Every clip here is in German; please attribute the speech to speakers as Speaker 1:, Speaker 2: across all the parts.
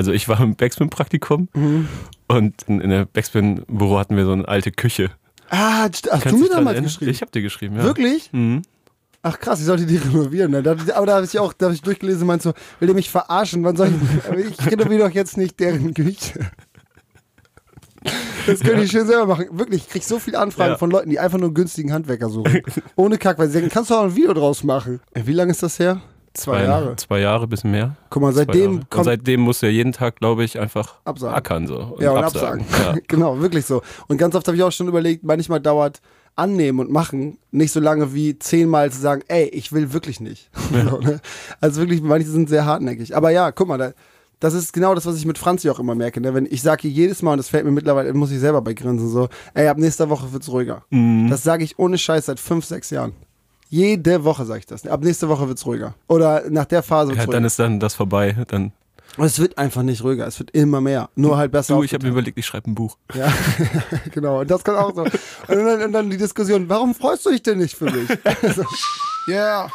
Speaker 1: Also ich war im Backspin-Praktikum
Speaker 2: Mhm.
Speaker 1: und in, in der Backspin-Büro hatten wir so eine alte Küche.
Speaker 2: Ah, hast
Speaker 1: Kannst
Speaker 2: du mir damals
Speaker 1: erinnern?
Speaker 2: geschrieben?
Speaker 1: Ich habe dir geschrieben, ja.
Speaker 2: Wirklich?
Speaker 1: Mhm.
Speaker 2: Ach krass, ich sollte die renovieren. Ne? Aber da habe ich auch, da habe ich durchgelesen, meinst so, will der mich verarschen? Wann soll ich, ich renoviere doch jetzt nicht deren Küche. Das könnte ich schön selber machen. Wirklich, ich kriege so viele Anfragen
Speaker 1: Ja.
Speaker 2: von Leuten, die einfach nur einen günstigen Handwerker suchen. Ohne Kack, weil sie sagen, kannst du auch ein Video draus machen. Wie lange ist das her? Zwei Jahre.
Speaker 1: Zwei Jahre, bisschen mehr.
Speaker 2: Guck mal, seitdem
Speaker 1: Jahre. Und
Speaker 2: kommt
Speaker 1: seitdem musst du ja jeden Tag, glaube ich, einfach
Speaker 2: Absagen.
Speaker 1: ackern so. Und
Speaker 2: ja, und
Speaker 1: absagen.
Speaker 2: absagen.
Speaker 1: Ja.
Speaker 2: genau, wirklich so. Und ganz oft habe ich auch schon überlegt, manchmal dauert annehmen und machen nicht so lange wie zehnmal zu sagen, ey, ich will wirklich nicht. So, ne? Also wirklich, manche sind sehr hartnäckig. Aber ja, guck mal, da, das ist genau das, was ich mit Franzi auch immer merke. Ne? Wenn ich sage jedes Mal, und das fällt mir mittlerweile, muss ich selber bei grinsen, so, ey, ab nächster Woche wird's ruhiger.
Speaker 1: Mhm.
Speaker 2: Das sage ich ohne Scheiß seit fünf, sechs Jahren. Jede Woche sage ich das. Ab nächster Woche wird's ruhiger. Oder nach der Phase wird's
Speaker 1: Ja,
Speaker 2: ruhiger.
Speaker 1: dann ist dann das vorbei. Dann,
Speaker 2: Und es wird einfach nicht ruhiger. Es wird immer mehr. Nur halt besser.
Speaker 1: du, ich habe mir überlegt, ich schreibe ein Buch.
Speaker 2: Ja, genau. Und das kann auch so. Und dann, und dann die Diskussion, warum freust du dich denn nicht für mich? So.
Speaker 3: Yeah.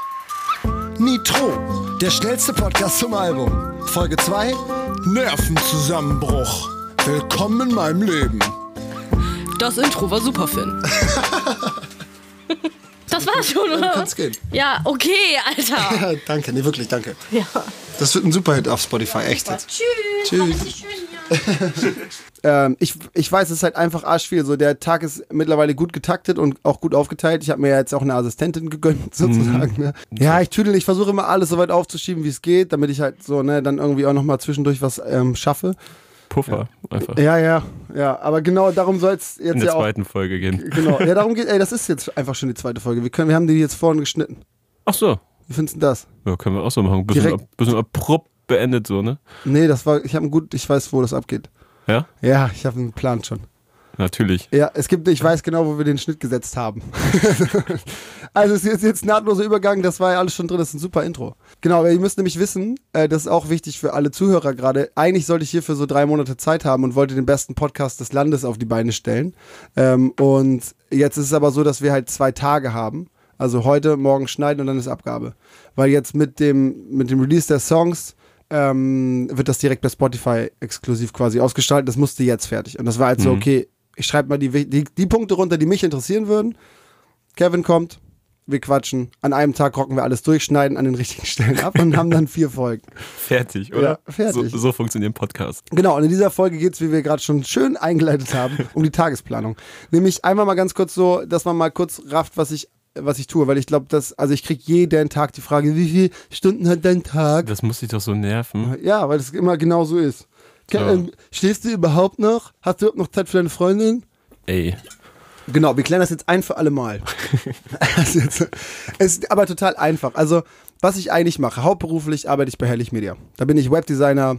Speaker 3: Nitro, der schnellste Podcast zum Album. Folge 2, Nervenzusammenbruch. Willkommen in meinem Leben.
Speaker 4: Das Intro war super, Finn. das war schon, oder?
Speaker 2: Kann's gehen.
Speaker 4: Ja, okay, Alter.
Speaker 2: danke, nee, wirklich, danke.
Speaker 4: Ja.
Speaker 2: Das wird ein Superhit auf Spotify, echt jetzt.
Speaker 4: Tschüss.
Speaker 2: Tschüss. Ähm, ich, ich weiß, es ist halt einfach arschviel. So, der Tag ist mittlerweile gut getaktet und auch gut aufgeteilt. Ich habe mir ja jetzt auch eine Assistentin gegönnt, sozusagen. Ne? Ja, ich tüdel, ich versuche immer alles so weit aufzuschieben, wie es geht, damit ich halt so, ne, dann irgendwie auch nochmal zwischendurch was ähm, schaffe.
Speaker 1: Puffer einfach.
Speaker 2: Ja, ja, ja. Aber genau darum soll es jetzt
Speaker 1: In der
Speaker 2: ja auch.
Speaker 1: zweiten Folge gehen.
Speaker 2: Genau. Ja, darum geht, ey, das ist jetzt einfach schon die zweite Folge. Wir, können, wir haben die jetzt vorhin geschnitten.
Speaker 1: Ach so.
Speaker 2: Wie findest du das?
Speaker 1: Ja, können wir auch so machen. Bisschen, ab, bisschen abrupt beendet so, ne?
Speaker 2: Nee, das war, ich habe gut, ich weiß, wo das abgeht.
Speaker 1: Ja?
Speaker 2: Ja, ich habe einen Plan schon.
Speaker 1: Natürlich.
Speaker 2: Ja, es gibt, ich weiß genau, wo wir den Schnitt gesetzt haben. also es ist jetzt nahtloser Übergang, das war ja alles schon drin, das ist ein super Intro. Genau, aber ihr müsst nämlich wissen, äh, das ist auch wichtig für alle Zuhörer gerade. Eigentlich sollte ich hierfür so drei Monate Zeit haben und wollte den besten Podcast des Landes auf die Beine stellen. Ähm, und jetzt ist es aber so, dass wir halt zwei Tage haben. Also heute, morgen schneiden und dann ist Abgabe. Weil jetzt mit dem, mit dem Release der Songs ähm, wird das direkt bei Spotify exklusiv quasi ausgestaltet. Das musste jetzt fertig. Und das war halt so, okay, ich schreibe mal die, die, die Punkte runter, die mich interessieren würden. Kevin kommt, wir quatschen. An einem Tag rocken wir alles durch, schneiden an den richtigen Stellen ab und haben dann vier Folgen.
Speaker 1: Fertig, oder?
Speaker 2: Ja, fertig.
Speaker 1: So, so funktioniert ein Podcast.
Speaker 2: Genau, und in dieser Folge geht es, wie wir gerade schon schön eingeleitet haben, um die Tagesplanung. Nämlich einmal mal ganz kurz so, dass man mal kurz rafft, was ich, was ich tue, weil ich glaube, dass, also ich kriege jeden Tag die Frage, wie viele Stunden hat dein Tag?
Speaker 1: Das muss dich doch so nerven.
Speaker 2: Ja, weil es immer genau so ist.
Speaker 1: Ja.
Speaker 2: ähm, Schläfst du überhaupt noch? Hast du überhaupt noch Zeit für deine Freundin?
Speaker 1: Ey.
Speaker 2: Genau, wir klären das jetzt ein für alle Mal. Jetzt- es ist aber total einfach. Also, was ich eigentlich mache, hauptberuflich arbeite ich bei Herrlich Media. Da bin ich Webdesigner,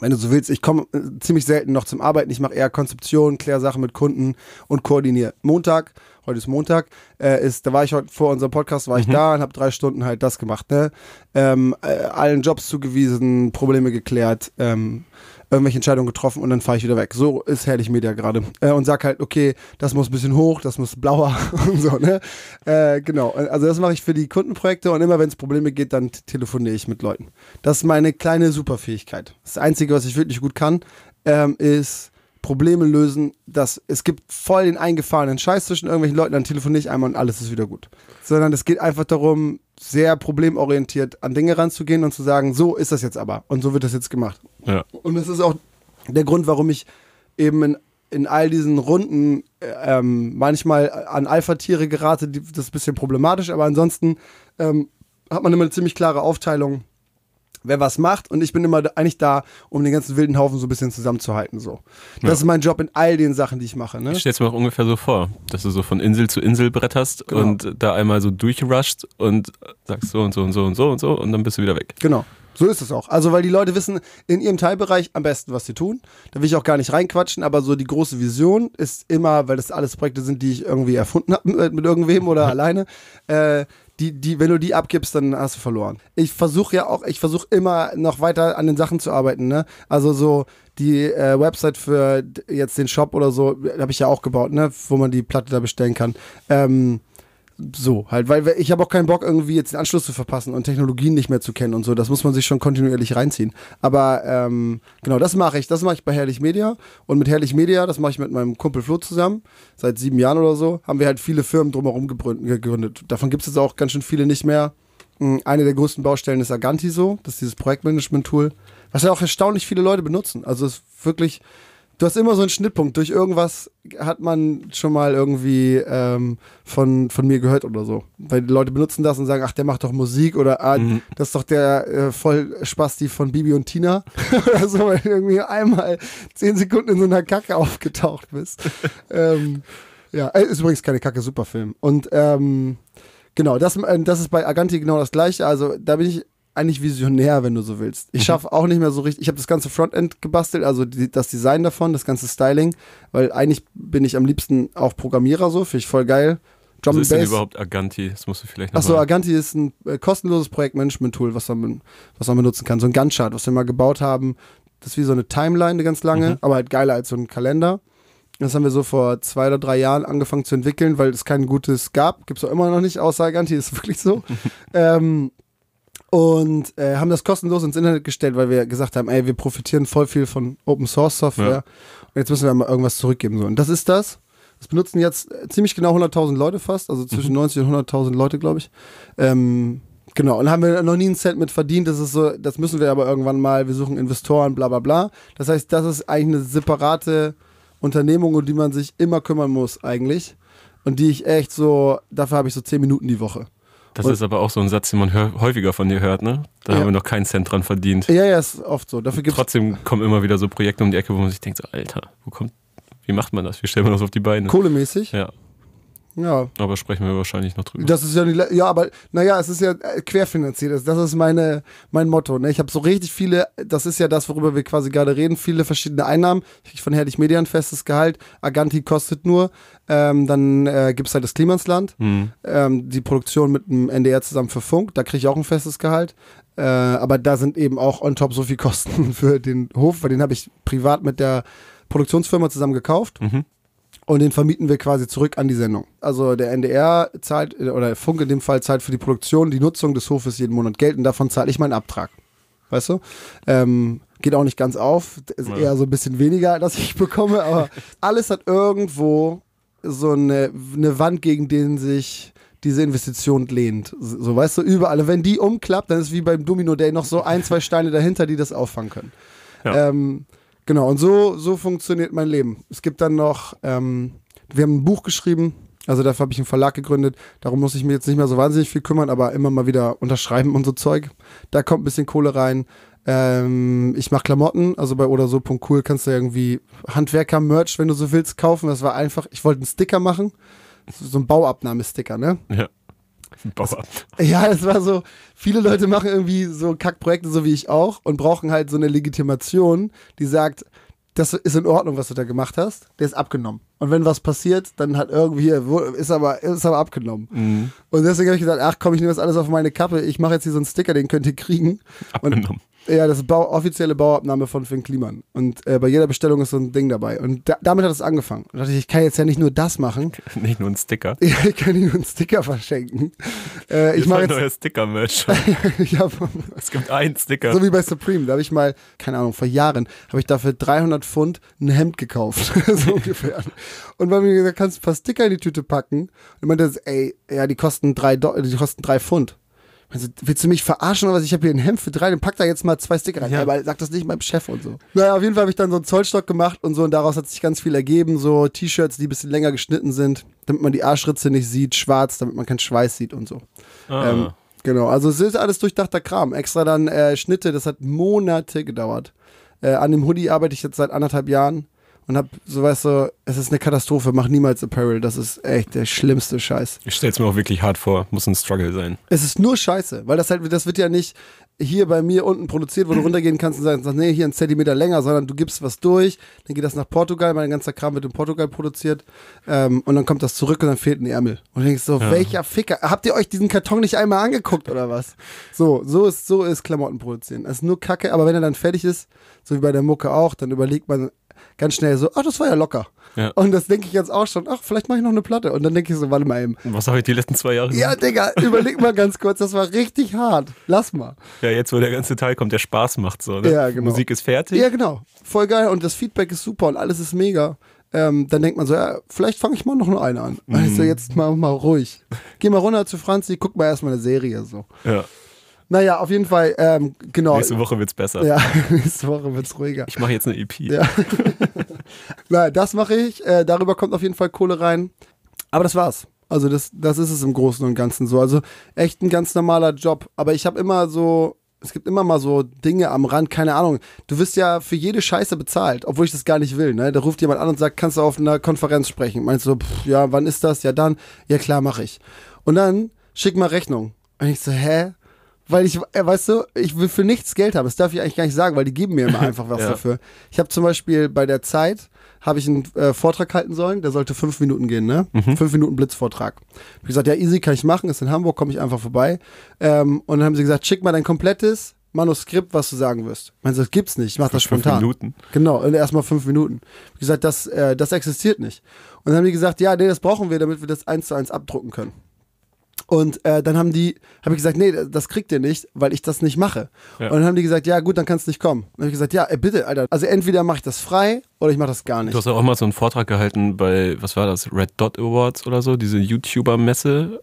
Speaker 2: wenn du so willst. Ich komme äh, ziemlich selten noch zum Arbeiten. Ich mache eher Konzeption, kläre Sachen mit Kunden und koordiniere. Montag, heute ist Montag, äh, ist, da war ich heute vor unserem Podcast, war ich da und habe drei Stunden halt das gemacht. Ne? Ähm, äh, allen Jobs zugewiesen, Probleme geklärt, ähm, irgendwelche Entscheidungen getroffen und dann fahre ich wieder weg. So ist Herrlich Media gerade. Äh, und sag halt, okay, das muss ein bisschen hoch, das muss blauer und so, ne? Äh, genau. Also das mache ich für die Kundenprojekte und immer wenn es Probleme geht, dann telefoniere ich mit Leuten. Das ist meine kleine Superfähigkeit. Das Einzige, was ich wirklich gut kann, ähm, ist Probleme lösen. Das, es gibt voll den eingefahrenen Scheiß zwischen irgendwelchen Leuten, dann telefoniere ich einmal und alles ist wieder gut. Sondern es geht einfach darum, sehr problemorientiert an Dinge ranzugehen und zu sagen, so ist das jetzt aber und so wird das jetzt gemacht.
Speaker 1: Ja.
Speaker 2: Und das ist auch der Grund, warum ich eben in, in all diesen Runden äh, ähm, manchmal an Alpha-Tiere gerate. Die, das ist ein bisschen problematisch, aber ansonsten ähm, hat man immer eine ziemlich klare Aufteilung, wer was macht. Und ich bin immer eigentlich da, um den ganzen wilden Haufen so ein bisschen zusammenzuhalten. So. Das
Speaker 1: Ja.
Speaker 2: ist mein Job in all den Sachen, die ich mache. Ne?
Speaker 1: Ich stell's mir auch ungefähr so vor, dass du so von Insel zu Insel bretterst
Speaker 2: Genau.
Speaker 1: und da einmal so durchrushst und sagst so und so und so und so und so und dann bist du wieder weg.
Speaker 2: Genau. So ist es auch. Also, weil die Leute wissen in ihrem Teilbereich am besten, was sie tun. Da will ich auch gar nicht reinquatschen, aber so die große Vision ist immer, weil das alles Projekte sind, die ich irgendwie erfunden habe mit, mit irgendwem oder alleine, äh, die, die, wenn du die abgibst, dann hast du verloren. Ich versuche ja auch, ich versuche immer noch weiter an den Sachen zu arbeiten, ne? Also so die äh, Website für jetzt den Shop oder so, habe ich ja auch gebaut, ne? Wo man die Platte da bestellen kann. Ähm, so halt, weil ich habe auch keinen Bock irgendwie jetzt den Anschluss zu verpassen und Technologien nicht mehr zu kennen und so. Das muss man sich schon kontinuierlich reinziehen. Aber ähm, genau, das mache ich. Das mache ich bei Herrlich Media und mit Herrlich Media, das mache ich mit meinem Kumpel Flo zusammen. Seit sieben Jahren oder so haben wir halt viele Firmen drumherum gegründet. Davon gibt es jetzt auch ganz schön viele nicht mehr. Mm, Eine der größten Baustellen ist Agantiso, das ist dieses Projektmanagement-Tool, was ja auch erstaunlich viele Leute benutzen. Also es ist wirklich, du hast immer so einen Schnittpunkt. Durch irgendwas hat man schon mal irgendwie ähm, von, von mir gehört oder so. Weil die Leute benutzen das und sagen, ach, der macht doch Musik oder ah, das ist doch der äh, Vollspasti von Bibi und Tina oder so, weil du irgendwie einmal zehn Sekunden in so einer Kacke aufgetaucht bist. ähm, ja, äh, ist übrigens keine Kacke, super Film. Und ähm, genau, das, äh, das ist bei Aganti genau das gleiche. Also da bin ich eigentlich visionär, wenn du so willst. Ich schaffe auch nicht mehr so richtig. Ich habe das ganze Frontend gebastelt, also die, das Design davon, das ganze Styling, weil eigentlich bin ich am liebsten auch Programmierer so, finde ich voll geil. Drum
Speaker 1: Was
Speaker 2: and
Speaker 1: ist denn überhaupt Aganti? Das musst du vielleicht noch
Speaker 2: Achso, Aganti ist ein äh, kostenloses Projektmanagement-Tool, was man, was man benutzen kann. So ein Gantt-Chart, was wir mal gebaut haben. Das ist wie so eine Timeline, eine ganz lange, aber halt geiler als so ein Kalender. Das haben wir so vor zwei oder drei Jahren angefangen zu entwickeln, weil es kein gutes gab. Gibt es auch immer noch nicht, außer Aganti, ist wirklich so. ähm, und äh, haben das kostenlos ins Internet gestellt, weil wir gesagt haben, ey, wir profitieren voll viel von Open Source Software
Speaker 1: Ja.
Speaker 2: und jetzt müssen wir mal irgendwas zurückgeben. So. Und das ist das. Das benutzen jetzt äh, ziemlich genau 100.000 Leute fast, also zwischen 90 und 100.000 Leute, glaube ich. Ähm, genau, und haben wir noch nie einen Cent mit verdient. Das ist so, das müssen wir aber irgendwann mal. Wir suchen Investoren, bla bla bla. Das heißt, das ist eigentlich eine separate Unternehmung, um die man sich immer kümmern muss, eigentlich. Und die ich echt so, dafür habe ich so 10 Minuten die Woche.
Speaker 1: Das
Speaker 2: Und-
Speaker 1: ist aber auch so ein Satz, den man häufiger von dir hört, ne? Da
Speaker 2: Ja.
Speaker 1: haben wir noch keinen Cent dran verdient.
Speaker 2: Ja, ja, ist oft so. Dafür gibt es
Speaker 1: Trotzdem kommen immer wieder so Projekte um die Ecke, wo man sich denkt, so, Alter, wo kommt, wie macht man das? Wie stellt man das auf die Beine?
Speaker 2: kohlemäßig.
Speaker 1: Ja,
Speaker 2: Ja,
Speaker 1: aber sprechen wir wahrscheinlich noch drüber.
Speaker 2: Das ist ja nicht, ja, aber naja, es ist ja äh, querfinanziert. Das- ist meine, mein Motto. Ne? Ich habe so richtig viele, das ist ja das, worüber wir quasi gerade reden, viele verschiedene Einnahmen. Ich krieg von Herrlich Media ein festes Gehalt. Aganti kostet nur. Ähm, dann äh, gibt es halt das Klimansland.
Speaker 1: Hm.
Speaker 2: Ähm, die Produktion mit dem NDR zusammen für Funk. Da kriege ich auch ein festes Gehalt. Äh, aber da sind eben auch on top so viel Kosten für den Hof, weil den habe ich privat mit der Produktionsfirma zusammen gekauft.
Speaker 1: Mhm.
Speaker 2: Und den vermieten wir quasi zurück an die Sendung. Also der NDR zahlt, äh, oder Funk in dem Fall zahlt für die Produktion, die Nutzung des Hofes jeden Monat Geld und davon zahle ich meinen Abtrag. Weißt du? Ähm, geht auch nicht ganz auf, ist
Speaker 1: Ja.
Speaker 2: eher so ein bisschen weniger, dass ich bekomme, aber alles hat irgendwo so eine, eine Wand, gegen den sich diese Investition lehnt. So, weißt du, überall. Und wenn die umklappt, dann ist wie beim Domino Day noch so ein, zwei Steine dahinter, die das auffangen können.
Speaker 1: Ja.
Speaker 2: Ähm, genau, und so, so funktioniert mein Leben. Es gibt dann noch, ähm, wir haben ein Buch geschrieben, also dafür habe ich einen Verlag gegründet. Darum muss ich mir jetzt nicht mehr so wahnsinnig viel kümmern, aber immer mal wieder unterschreiben und so Zeug. Da kommt ein bisschen Kohle rein. Ähm, ich mache Klamotten, also bei oder so.cool kannst du irgendwie Handwerker-Merch, wenn du so willst, kaufen. Das war einfach, ich wollte einen Sticker machen. So ein Bauabnahmesticker, ne?
Speaker 1: Ja. Bauer.
Speaker 2: Ja, das war so, viele Leute machen irgendwie so Kackprojekte, so wie ich auch, und brauchen halt so eine Legitimation, die sagt, das ist in Ordnung, was du da gemacht hast, der ist abgenommen. Und wenn was passiert, dann hat irgendwie, ist aber, ist aber abgenommen.
Speaker 1: Mhm.
Speaker 2: Und deswegen habe ich gesagt, ach komm, ich nehme das alles auf meine Kappe, ich mache jetzt hier so einen Sticker, den könnt ihr kriegen.
Speaker 1: Abgenommen.
Speaker 2: Ja, das ist Bau, offizielle Bauabnahme von Finn Kliman. Und äh, bei jeder Bestellung ist so ein Ding dabei. Und da, damit hat es angefangen. Und da dachte ich, ich kann jetzt ja nicht nur das machen,
Speaker 1: Nicht nur ein Sticker.
Speaker 2: ja, ich kann ihm einen Sticker verschenken. Äh, ich mache
Speaker 1: ein
Speaker 2: jetzt,
Speaker 1: neuer Sticker-Merch. es gibt einen Sticker.
Speaker 2: So wie bei Supreme, da habe ich mal, keine Ahnung, vor Jahren, habe ich dafür 300 Pfund ein Hemd gekauft, so ungefähr. Und weil mir gesagt, kannst du ein paar Sticker in die Tüte packen? Und meinte, ey, ja, die kosten drei, Do die kosten drei Pfund. Also, willst du mich verarschen oder was? Ich habe hier ein Hemd für drei, dann pack da jetzt mal zwei Sticker rein.
Speaker 1: Ja.
Speaker 2: Aber sag das nicht meinem Chef und so. Naja, auf jeden Fall habe ich dann so einen Zollstock gemacht und so und daraus hat sich ganz viel ergeben. So T-Shirts, die ein bisschen länger geschnitten sind, damit man die Arschritze nicht sieht, schwarz, damit man keinen Schweiß sieht und so.
Speaker 1: ah.
Speaker 2: Ähm, genau, also es ist alles durchdachter Kram. Extra dann äh, Schnitte, das hat Monate gedauert. Äh, an dem Hoodie arbeite ich jetzt seit anderthalb Jahren und hab, so weißt du, es ist eine Katastrophe, mach niemals Apparel, das ist echt der schlimmste Scheiß.
Speaker 1: ich stell's mir auch wirklich hart vor. Muss ein Struggle sein.
Speaker 2: Es ist nur Scheiße, weil das halt, das wird ja nicht, hier bei mir unten produziert, wo du runtergehen kannst und sagst, nee, hier ein Zentimeter länger, sondern du gibst was durch, dann geht das nach Portugal, mein ganzer Kram wird in Portugal produziert ähm, und dann kommt das zurück und dann fehlten die Ärmel. Und du denkst so, welcher Ficker, habt ihr euch diesen Karton nicht einmal angeguckt oder was? So, so ist, so ist Klamotten produzieren. Das ist nur Kacke, aber wenn er dann fertig ist, so wie bei der Mucke auch, dann überlegt man ganz schnell so, ach, das war ja locker.
Speaker 1: Ja.
Speaker 2: Und das denke ich jetzt auch schon, ach, vielleicht mache ich noch eine Platte. Und dann denke ich so, warte mal eben.
Speaker 1: Was habe ich die letzten zwei Jahre
Speaker 2: Ja,
Speaker 1: gemacht?
Speaker 2: Digga, überleg mal ganz kurz, das war richtig hart. Lass mal.
Speaker 1: Ja, jetzt, wo der ganze Teil kommt, der Spaß macht so. Ne?
Speaker 2: Ja, genau.
Speaker 1: Musik ist fertig.
Speaker 2: Ja, genau. Voll geil und das Feedback ist super und alles ist mega. Ähm, dann denkt man so, ja, vielleicht fange ich mal noch nur eine an.
Speaker 1: Mhm.
Speaker 2: Weißt du, jetzt mal, mal ruhig. Geh mal runter zu Franzi, guck mal erstmal eine Serie so.
Speaker 1: Ja.
Speaker 2: Naja, auf jeden Fall, ähm, genau.
Speaker 1: Nächste Woche wird's besser.
Speaker 2: Ja, nächste Woche wird's ruhiger.
Speaker 1: Ich mache jetzt eine EP.
Speaker 2: Ja. Na, das mache ich. Äh, darüber kommt auf jeden Fall Kohle rein. Aber das war's. Also das, das ist es im Großen und Ganzen so. Also echt ein ganz normaler Job. Aber ich habe immer so, es gibt immer mal so Dinge am Rand, keine Ahnung. Du wirst ja für jede Scheiße bezahlt, obwohl ich das gar nicht will. Ne? Da ruft jemand an und sagt, kannst du auf einer Konferenz sprechen? Meinst du, pff, ja, wann ist das? Ja, dann. Ja, klar, mache ich. Und dann schick mal Rechnung. Und ich so, hä? Weil ich, äh, weißt du, ich will für nichts Geld haben. Das darf ich eigentlich gar nicht sagen, weil die geben mir immer einfach was
Speaker 1: Ja.
Speaker 2: dafür. Ich habe zum Beispiel bei der Zeit habe ich einen äh, Vortrag halten sollen, der sollte fünf Minuten gehen, ne? Fünf Minuten Blitzvortrag. Hab ich gesagt, ja, easy, kann ich machen, ist in Hamburg, komme ich einfach vorbei. Ähm, und dann haben sie gesagt, schick mal dein komplettes Manuskript, was du sagen wirst. Meinst du, das gibt's nicht, ich mach das
Speaker 1: Fünf
Speaker 2: spontan.
Speaker 1: Minuten.
Speaker 2: Genau, erstmal fünf Minuten. Hab ich gesagt, das, äh, das existiert nicht. Und dann haben die gesagt, ja, nee, das brauchen wir, damit wir das eins zu eins abdrucken können. Und äh, dann haben die, habe ich gesagt, nee, das kriegt ihr nicht, weil ich das nicht mache.
Speaker 1: Ja.
Speaker 2: Und dann haben die gesagt, ja gut, dann kannst du nicht kommen. Dann habe ich gesagt, ja, ey, bitte, Alter. Also entweder mache ich das frei oder ich mache das gar nicht.
Speaker 1: Du hast auch mal so einen Vortrag gehalten bei, was war das, Red Dot Awards oder so, diese YouTuber-Messe,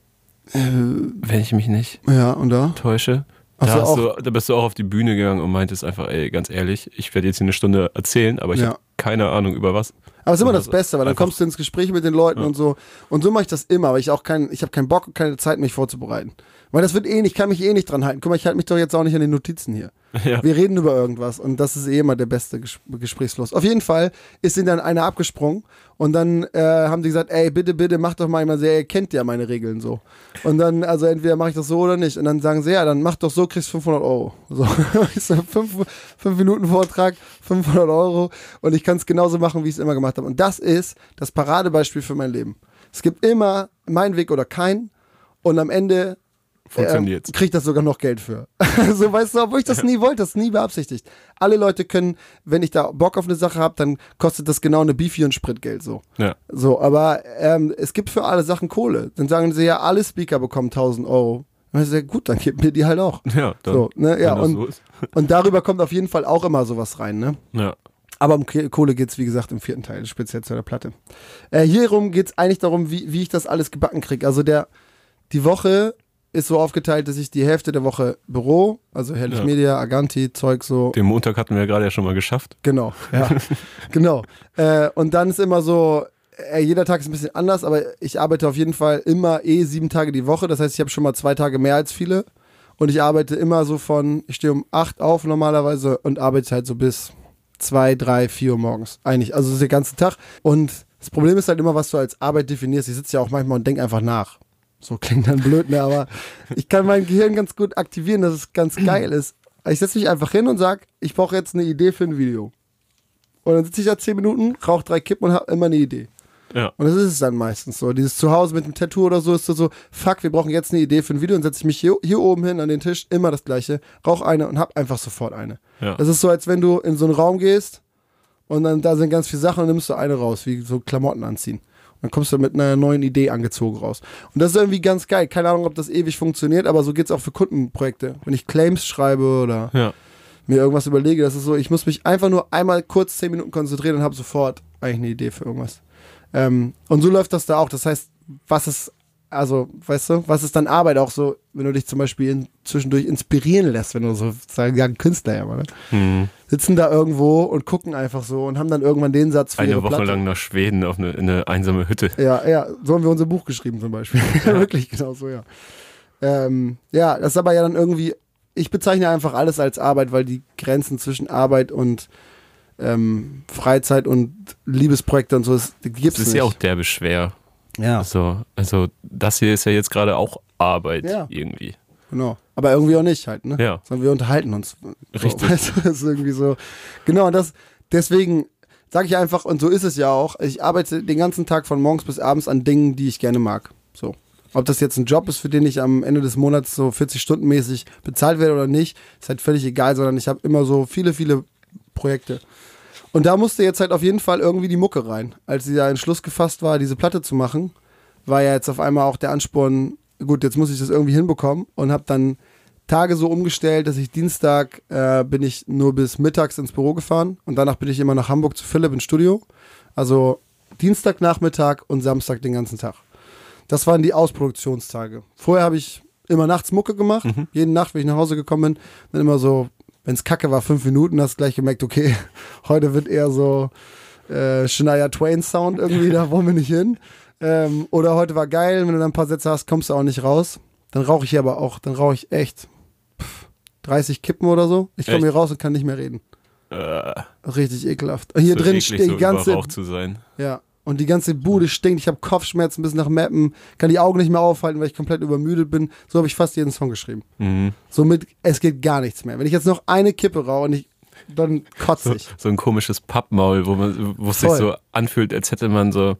Speaker 2: Äh,
Speaker 1: wenn ich mich nicht
Speaker 2: Ja, und da?
Speaker 1: täusche. Da,
Speaker 2: so,
Speaker 1: du, da bist du auch auf die Bühne gegangen und meintest einfach, ey, ganz ehrlich, ich werde jetzt hier eine Stunde erzählen, aber ich
Speaker 2: Ja.
Speaker 1: habe keine Ahnung über was.
Speaker 2: Aber es ist immer das Beste, weil dann kommst du ins Gespräch mit den Leuten und so. Und so mache ich das immer, weil ich auch kein, ich habe keinen Bock und keine Zeit, mich vorzubereiten. Weil das wird eh nicht, ich kann mich eh nicht dran halten. Guck mal, ich halte mich doch jetzt auch nicht an den Notizen hier.
Speaker 1: Ja.
Speaker 2: Wir reden über irgendwas und das ist eh immer der beste Ges Gesprächsfluss. Auf jeden Fall ist ihnen dann einer abgesprungen und dann äh, haben die gesagt, ey, bitte, bitte, mach doch mal immer so, ihr kennt ja meine Regeln so. Und dann, also entweder mache ich das so oder nicht. Und dann sagen sie, ja, dann mach doch so, kriegst 500 Euro. So, ich so fünf, fünf Minuten Vortrag, 500 Euro und ich kann es genauso machen, wie ich es immer gemacht habe. Und das ist das Paradebeispiel für mein Leben. Es gibt immer meinen Weg oder keinen und am Ende ähm, kriegt das sogar noch Geld für. so, weißt du, obwohl ich das nie wollte, das ist nie beabsichtigt. Alle Leute können, wenn ich da Bock auf eine Sache habe, dann kostet das genau eine Beefy und Spritgeld so.
Speaker 1: Ja.
Speaker 2: So, aber ähm, es gibt für alle Sachen Kohle. Dann sagen sie ja, alle Speaker bekommen 1000 Euro. Dann ist ja gut, dann gib mir die halt auch.
Speaker 1: Ja, dann,
Speaker 2: So, ne, ja, und,
Speaker 1: so
Speaker 2: und darüber kommt auf jeden Fall auch immer sowas rein, ne?
Speaker 1: Ja.
Speaker 2: Aber um Kohle geht es, wie gesagt, im vierten Teil, speziell zu der Platte. Äh, hierum geht es eigentlich darum, wie, wie ich das alles gebacken kriege. Also der, die Woche ist so aufgeteilt, dass ich die Hälfte der Woche Büro, also Herrlich
Speaker 1: Ja.
Speaker 2: Media, Aganti, Zeug so.
Speaker 1: Den Montag hatten wir ja gerade ja schon mal geschafft.
Speaker 2: Genau, ja. genau. Äh, und dann ist immer so, äh, jeder Tag ist ein bisschen anders, aber ich arbeite auf jeden Fall immer eh sieben Tage die Woche. Das heißt, ich habe schon mal zwei Tage mehr als viele. Und ich arbeite immer so von, ich stehe um acht auf normalerweise und arbeite halt so bis zwei, drei, vier Uhr morgens. Eigentlich, also das ist der ganze Tag. Und das Problem ist halt immer, was du als Arbeit definierst. Ich sitze ja auch manchmal und denke einfach nach. So klingt dann blöd, ne? Aber ich kann mein Gehirn ganz gut aktivieren, dass es ganz geil ist. Ich setze mich einfach hin und sage, ich brauche jetzt eine Idee für ein Video. Und dann sitze ich da zehn Minuten, rauche drei Kippen und habe immer eine Idee.
Speaker 1: Ja.
Speaker 2: Und das ist es dann meistens so. Dieses Zuhause mit dem Tattoo oder so ist so, so fuck, wir brauchen jetzt eine Idee für ein Video und setze ich mich hier, hier oben hin an den Tisch, immer das gleiche, rauche eine und hab einfach sofort eine.
Speaker 1: Ja.
Speaker 2: Das ist so, als wenn du in so einen Raum gehst und dann da sind ganz viele Sachen und nimmst du eine raus, wie so Klamotten anziehen. Und dann kommst du mit einer neuen Idee angezogen raus. Und das ist irgendwie ganz geil. Keine Ahnung, ob das ewig funktioniert, aber so geht's auch für Kundenprojekte. Wenn ich Claims schreibe oder
Speaker 1: Ja.
Speaker 2: mir irgendwas überlege, das ist so, ich muss mich einfach nur einmal kurz zehn Minuten konzentrieren und habe sofort eigentlich eine Idee für irgendwas. Ähm, und so läuft das da auch. Das heißt, was ist, also, weißt du, was ist dann Arbeit auch so, wenn du dich zum Beispiel in, zwischendurch inspirieren lässt, wenn du so, sagen ja, Künstler ja mal, ne?
Speaker 1: Hm.
Speaker 2: sitzen da irgendwo und gucken einfach so und haben dann irgendwann den Satz für
Speaker 1: Eine Woche
Speaker 2: Platte.
Speaker 1: lang nach Schweden auf eine, in eine einsame Hütte.
Speaker 2: Ja, ja, so haben wir unser Buch geschrieben zum Beispiel. Wirklich, genau so, ja. Ähm, ja, das ist aber ja dann irgendwie, ich bezeichne einfach alles als Arbeit, weil die Grenzen zwischen Arbeit und ähm, Freizeit und Liebesprojekte und so, das, die gibt's
Speaker 1: Das ist
Speaker 2: nicht.
Speaker 1: ja auch derbe schwer.
Speaker 2: ja.
Speaker 1: Also, also das hier ist ja jetzt gerade auch Arbeit
Speaker 2: Ja.
Speaker 1: irgendwie.
Speaker 2: Genau. Aber irgendwie auch nicht halt, ne?
Speaker 1: Ja.
Speaker 2: Sondern wir unterhalten uns.
Speaker 1: Richtig.
Speaker 2: So, weißt du, das ist irgendwie so. Genau, und das, deswegen sage ich einfach, und so ist es ja auch, ich arbeite den ganzen Tag von morgens bis abends an Dingen, die ich gerne mag. So. Ob das jetzt ein Job ist, für den ich am Ende des Monats so 40 Stunden mäßig bezahlt werde oder nicht, ist halt völlig egal, sondern ich habe immer so viele, viele Projekte. Und da musste jetzt halt auf jeden Fall irgendwie die Mucke rein. Als dieser Entschluss gefasst war, diese Platte zu machen, war ja jetzt auf einmal auch der Ansporn, gut, jetzt muss ich das irgendwie hinbekommen und habe dann Tage so umgestellt, dass ich Dienstag äh, bin ich nur bis mittags ins Büro gefahren und danach bin ich immer nach Hamburg zu Philipp ins Studio. Also Dienstagnachmittag und Samstag den ganzen Tag. Das waren die Ausproduktionstage. Vorher habe ich immer nachts Mucke gemacht. Jeden Nacht, wenn ich nach Hause gekommen bin, dann immer so, wenn es kacke war, fünf Minuten, hast gleich gemerkt, okay, heute wird eher so äh, Shania Twain Sound irgendwie, da wollen wir nicht hin. Ähm, oder heute war geil, wenn du dann ein paar Sätze hast, kommst du auch nicht raus. Dann rauche ich hier aber auch, dann rauche ich echt pff, 30 Kippen oder so. Ich komme hier raus und kann nicht mehr reden.
Speaker 1: Äh,
Speaker 2: Richtig ekelhaft. Hier
Speaker 1: so
Speaker 2: drin steht die ganze
Speaker 1: zu sein.
Speaker 2: ja. Und die ganze Bude stinkt. Ich habe Kopfschmerzen bis nach Mappen, kann die Augen nicht mehr aufhalten, weil ich komplett übermüdet bin. So habe ich fast jeden Song geschrieben.
Speaker 1: Mhm.
Speaker 2: Somit, es geht gar nichts mehr. Wenn ich jetzt noch eine Kippe rauche und ich, dann kotze
Speaker 1: So,
Speaker 2: ich.
Speaker 1: so ein komisches Pappmaul, wo man, wo es sich so anfühlt, als hätte man so,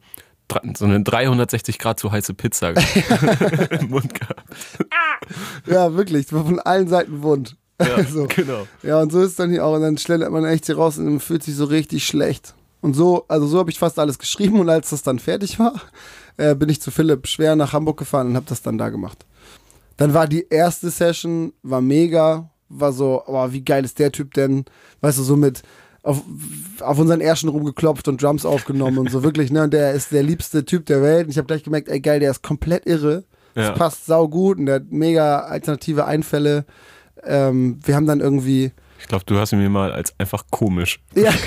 Speaker 1: so eine 360 Grad zu heiße Pizza im Mund gehabt.
Speaker 2: Ja, wirklich. Von allen Seiten wund.
Speaker 1: Ja,
Speaker 2: so.
Speaker 1: genau.
Speaker 2: Ja, und so ist es dann hier auch. Und dann schlendert man echt hier raus und fühlt sich so richtig schlecht. Und so, also so habe ich fast alles geschrieben und als das dann fertig war, äh, bin ich zu Philipp schwer nach Hamburg gefahren und habe das dann da gemacht. Dann war die erste Session, war mega, war so, oh, wie geil ist der Typ denn? Weißt du, so mit auf, auf unseren Ersten rumgeklopft und Drums aufgenommen und so wirklich, ne? Und der ist der liebste Typ der Welt. Und ich habe gleich gemerkt, ey geil, der ist komplett irre.
Speaker 1: Ja.
Speaker 2: Das passt sau gut und der hat mega alternative Einfälle. Ähm, wir haben dann irgendwie
Speaker 1: Ich glaube, du hast ihn mir mal als einfach komisch.
Speaker 2: ja.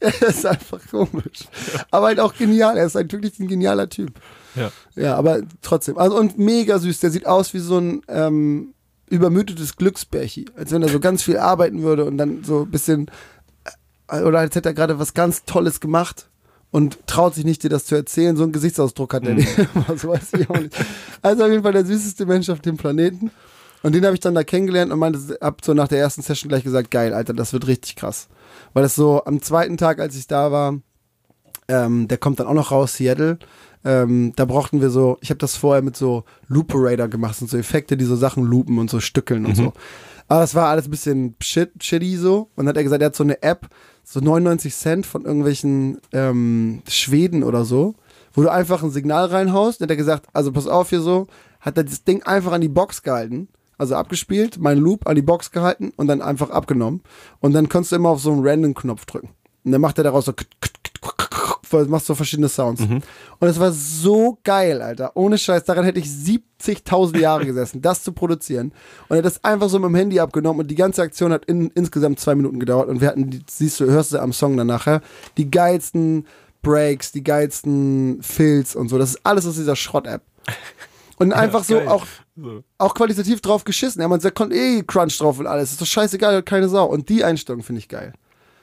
Speaker 2: er ist einfach komisch. Aber halt auch genial. Er ist halt wirklich ein genialer Typ.
Speaker 1: Ja.
Speaker 2: Ja, aber trotzdem. Also, und mega süß. Der sieht aus wie so ein ähm, übermüdetes Glücksbärchi. Als wenn er so ganz viel arbeiten würde und dann so ein bisschen. äh, Oder als hätte er gerade was ganz Tolles gemacht und traut sich nicht, dir das zu erzählen. So einen Gesichtsausdruck hat er nicht. so weiß ich auch nicht. Also auf jeden Fall der süßeste Mensch auf dem Planeten. Und den habe ich dann da kennengelernt und meinte, hab so nach der ersten Session gleich gesagt, geil, Alter, das wird richtig krass. Weil das so am zweiten Tag, als ich da war, ähm, der kommt dann auch noch raus, Seattle. Ähm, da brauchten wir so, ich habe das vorher mit so Looperator gemacht, das sind so Effekte, die so Sachen loopen und so stückeln und so. Aber das war alles ein bisschen shit, shitty so. Und dann hat er gesagt, er hat so eine App, so 99 Cent von irgendwelchen ähm, Schweden oder so, wo du einfach ein Signal reinhaust. Dann hat er gesagt, also pass auf hier so, hat er das Ding einfach an die Box gehalten. Also abgespielt, meinen Loop an die Box gehalten und dann einfach abgenommen. Und dann kannst du immer auf so einen Random-Knopf drücken. Und dann macht er daraus so machst so verschiedene Sounds. Und es war so geil, Alter. Ohne Scheiß, daran hätte ich 70.000 Jahre gesessen, das zu produzieren. Und er hat das einfach so mit dem Handy abgenommen und die ganze Aktion hat in, insgesamt zwei Minuten gedauert. Und wir hatten, siehst du, hörst du am Song dann nachher, die geilsten Breaks, die geilsten Fills und so. Das ist alles aus dieser Schrott-App. Und einfach so
Speaker 1: geil.
Speaker 2: auch,
Speaker 1: So.
Speaker 2: auch qualitativ drauf geschissen. Ja, man sagt, kommt eh Crunch drauf und alles. Ist doch scheißegal, hat keine Sau. Und die Einstellung finde ich geil.